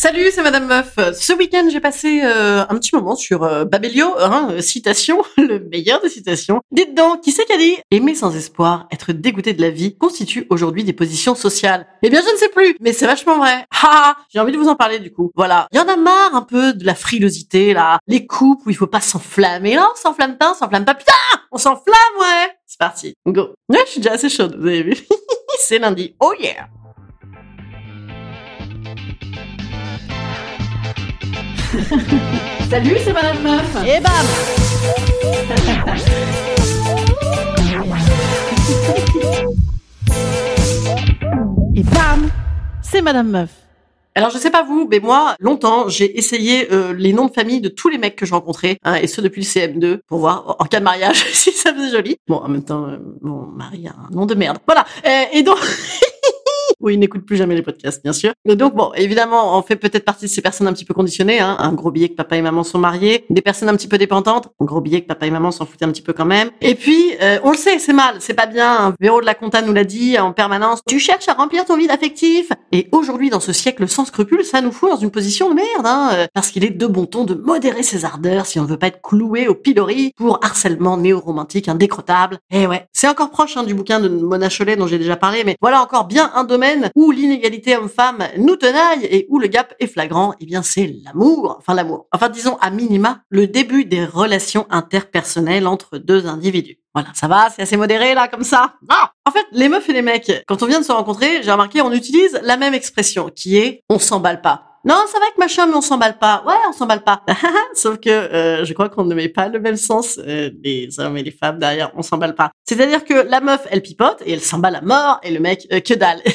Salut, c'est Madame Meuf. Ce week-end, j'ai passé euh, un petit moment sur euh, Babelio, hein, euh, citation, le meilleur des citations. Dites donc, qui c'est qui a dit « Aimer sans espoir, être dégoûté de la vie, constitue aujourd'hui des positions sociales ». Eh bien, je ne sais plus, mais c'est vachement vrai. Ha J'ai envie de vous en parler du coup. Voilà. Il y en a marre un peu de la frilosité, là. Les couples où il faut pas s'enflammer. Non, on s'enflamme pas, on s'enflamme pas. Putain On s'enflamme, ouais C'est parti. Go. Ouais, je suis déjà assez chaude, vous avez vu. c'est lundi. Oh yeah Salut, c'est Madame Meuf. Et bam Et bam C'est Madame Meuf. Alors je sais pas vous, mais moi, longtemps, j'ai essayé euh, les noms de famille de tous les mecs que je rencontrais, hein, et ce depuis le CM2, pour voir en cas de mariage si ça faisait joli. Bon, en même temps, euh, mon mari a un nom de merde. Voilà. Euh, et donc. Oui, il n'écoute plus jamais les podcasts, bien sûr. Donc, bon, évidemment, on fait peut-être partie de ces personnes un petit peu conditionnées. Hein. Un gros billet que papa et maman sont mariés. Des personnes un petit peu dépendantes. Un gros billet que papa et maman s'en foutaient un petit peu quand même. Et puis, euh, on le sait, c'est mal, c'est pas bien. Véro de la Conta nous l'a dit en permanence. Tu cherches à remplir ton vide affectif. Et aujourd'hui, dans ce siècle sans scrupules, ça nous fout dans une position de merde. Hein, euh, parce qu'il est de bon ton de modérer ses ardeurs si on veut pas être cloué au pilori pour harcèlement néo-romantique indécrottable. Et ouais, c'est encore proche hein, du bouquin de Mona Chollet dont j'ai déjà parlé, mais voilà encore bien un domaine où l'inégalité homme-femme nous tenaille et où le gap est flagrant, eh bien c'est l'amour, enfin l'amour. Enfin disons à minima le début des relations interpersonnelles entre deux individus. Voilà, ça va, c'est assez modéré là comme ça. Ah en fait, les meufs et les mecs, quand on vient de se rencontrer, j'ai remarqué on utilise la même expression qui est on s'emballe pas. Non, ça va avec machin, mais on s'emballe pas. Ouais, on s'emballe pas. Sauf que euh, je crois qu'on ne met pas le même sens euh, les hommes et les femmes derrière. On s'emballe pas. C'est-à-dire que la meuf, elle pipote et elle s'emballe à mort, et le mec, euh, que dalle.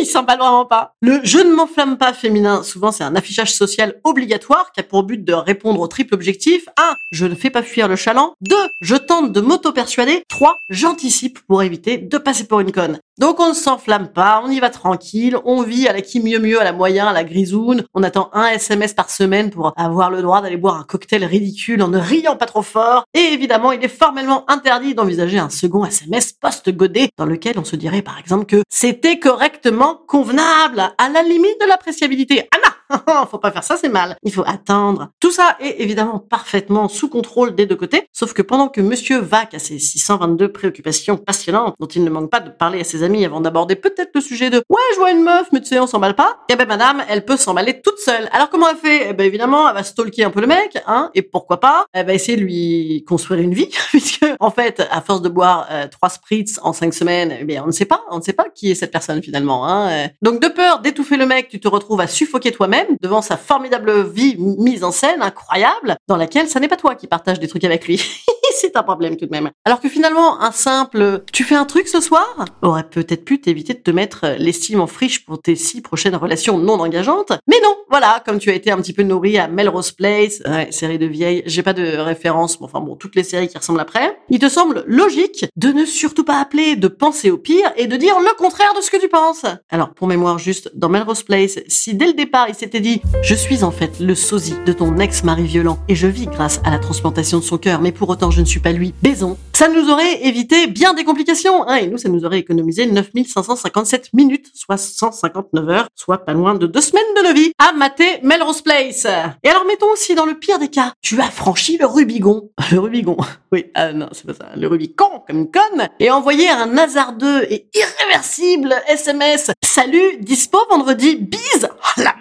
il s'emballe vraiment pas. Le je ne m'enflamme pas féminin, souvent c'est un affichage social obligatoire qui a pour but de répondre au triple objectif. 1. Je ne fais pas fuir le chaland. 2. Je tente de m'auto-persuader. 3. J'anticipe pour éviter de passer pour une conne. Donc on ne s'enflamme pas, on y va tranquille, on vit à la qui mieux mieux, à la moyen, à la grisoune, on attend un SMS par semaine pour avoir le droit d'aller boire un cocktail ridicule en ne riant pas trop fort, et évidemment il est formellement interdit d'envisager un second SMS post-godé dans lequel on se dirait par exemple que c'était correctement convenable, à la limite de l'appréciabilité. Ah non faut pas faire ça, c'est mal. Il faut attendre. Tout ça est évidemment parfaitement sous contrôle des deux côtés, sauf que pendant que monsieur vaque à ses 622 préoccupations passionnantes, dont il ne manque pas de parler à ses amis avant d'aborder peut-être le sujet de ouais, je vois une meuf, mais tu sais, on s'emballe pas, eh ben madame, elle peut s'emballer toute seule. Alors comment elle fait? Eh ben évidemment, elle va stalker un peu le mec, hein, et pourquoi pas, elle va essayer de lui construire une vie, puisque en fait, à force de boire euh, trois spritz en cinq semaines, eh bien on ne sait pas, on ne sait pas qui est cette personne finalement. Hein. Donc de peur d'étouffer le mec, tu te retrouves à suffoquer toi-même devant sa formidable vie mise en scène incroyable dans laquelle ça n'est pas toi qui partage des trucs avec lui. c'est un problème tout de même. Alors que finalement, un simple tu fais un truc ce soir aurait peut-être pu t'éviter de te mettre l'estime en friche pour tes six prochaines relations non engageantes. Mais non, voilà, comme tu as été un petit peu nourri à Melrose Place, ouais, série de vieilles, j'ai pas de référence, mais enfin bon, toutes les séries qui ressemblent après, il te semble logique de ne surtout pas appeler, de penser au pire et de dire le contraire de ce que tu penses. Alors, pour mémoire juste, dans Melrose Place, si dès le départ il s'était dit je suis en fait le sosie de ton ex-mari violent et je vis grâce à la transplantation de son cœur, mais pour autant je ne suis pas lui, baison. Ça nous aurait évité bien des complications, hein, et nous, ça nous aurait économisé 9557 minutes, soit 159 heures, soit pas loin de deux semaines de nos vies, à mater Melrose Place. Et alors, mettons aussi dans le pire des cas, tu as franchi le Rubigon. Le Rubigon. Oui, ah non, c'est pas ça. Le Rubicon, comme une conne. Et envoyé un hasardeux et irréversible SMS. Salut, dispo vendredi, bise. Malade.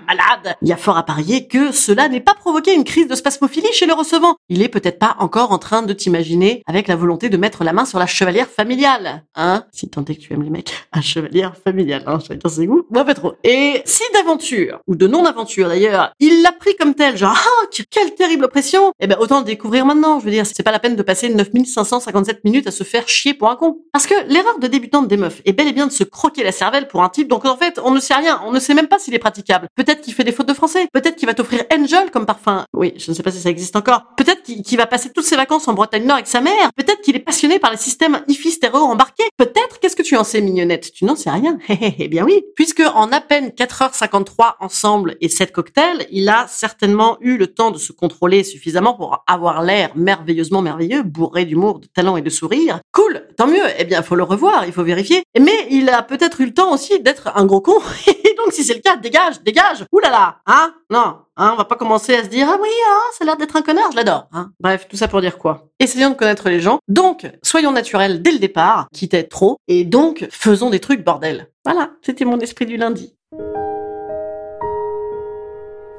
Il y a fort à parier que cela n'ait pas provoqué une crise de spasmophilie chez le recevant. Il est peut-être pas encore en train de t'imaginer avec la volonté de mettre la main sur la chevalière familiale. Hein? Si tant est que tu aimes les mecs. Un chevalière familiale, hein. Chacun ses goûts. Moi, pas trop. Et si d'aventure, ou de non-aventure d'ailleurs, il l'a pris comme tel, genre, ah, quelle terrible oppression, eh ben, autant le découvrir maintenant. Je veux dire, c'est pas la peine de passer 9557 minutes à se faire chier pour un con. Parce que l'erreur de débutante des meufs est bel et bien de se croquer la cervelle pour un type, donc en fait, on ne sait rien, on ne sait même pas s'il est praticable. Peut-être qu'il fait des fautes de français, peut-être qu'il va t'offrir Angel comme parfum. Oui, je ne sais pas si ça existe encore. Peut-être qu'il va passer toutes ses vacances en Bretagne Nord avec sa mère. Peut-être qu'il est passionné par les systèmes IFI stéréo embarqués. Peut-être, qu'est-ce que tu en sais, mignonnette? Tu n'en sais rien. Eh bien oui, puisque en à peine 4h53 ensemble et 7 cocktails, il a certainement eu le temps de se contrôler suffisamment pour avoir l'air merveilleusement merveilleux, bourré d'humour, de talent et de sourire. Cool, tant mieux. Eh bien, faut le revoir, il faut vérifier. Mais il a peut-être eu le temps aussi d'être un gros con. Donc, si c'est le cas, dégage, dégage. Ouh là hein? Non, hein, on va pas commencer à se dire ah oui, hein, ça a l'air d'être un connard, je l'adore. Hein Bref, tout ça pour dire quoi? Essayons de connaître les gens. Donc, soyons naturels dès le départ, quitte à être trop. Et donc, faisons des trucs bordel. Voilà, c'était mon esprit du lundi.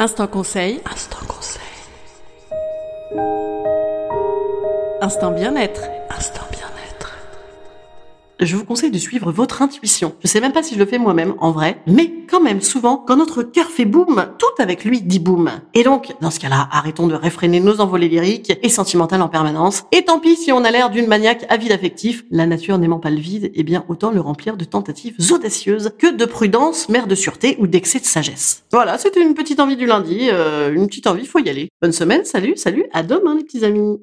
Instant conseil. Instant conseil. Instant bien-être. Je vous conseille de suivre votre intuition. Je sais même pas si je le fais moi-même, en vrai. Mais quand même, souvent, quand notre cœur fait boum, tout avec lui dit boum. Et donc, dans ce cas-là, arrêtons de réfréner nos envolées lyriques et sentimentales en permanence. Et tant pis si on a l'air d'une maniaque avide affectif. La nature n'aimant pas le vide, eh bien, autant le remplir de tentatives audacieuses que de prudence, mère de sûreté ou d'excès de sagesse. Voilà, c'était une petite envie du lundi. Euh, une petite envie, faut y aller. Bonne semaine, salut, salut, à demain les petits amis.